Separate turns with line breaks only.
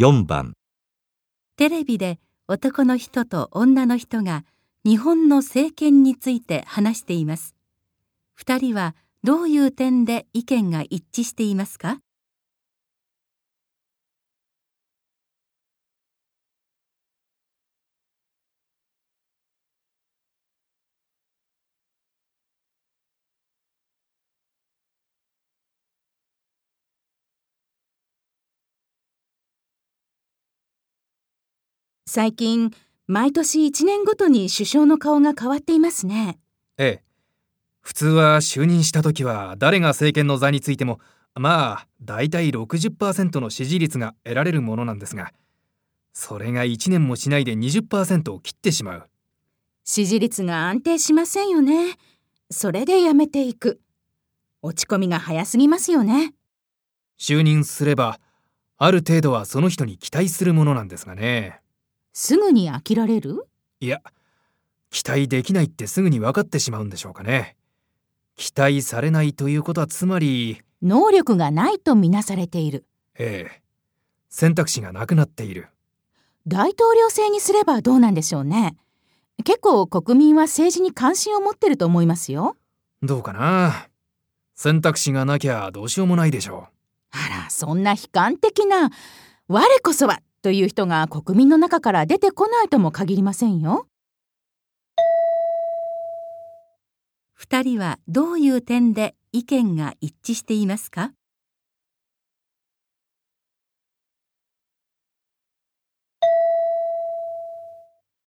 4番
テレビで男の人と女の人が日本の政権について話しています。2人はどういう点で意見が一致していますか？
最近、毎年1年ごとに首相の顔が変わっていますね。
ええ。普通は就任した時は誰が政権の座についてもまあ大体60%の支持率が得られるものなんですがそれが1年もしないで20%を切ってしまう
支持率が安定しませんよね。それでやめていく。落ち込みが早すぎますよね。
就任すればある程度はその人に期待するものなんですがね
すぐに飽きられる？
いや期待できないってすぐに分かってしまうんでしょうかね期待されないということはつまり
能力がないとみなされている。
ええ選択肢がなくなっている
大統領制にすればどうなんでしょうね。結構国民は政治に関心を持ってると思いますよ。
どうかな選択肢がなきゃどうしようもないでしょ
あら、そんな悲観的な、我こそはという人が国民の中から出てこないとも限りませんよ。
二人はどういう点で意見が一致していますか？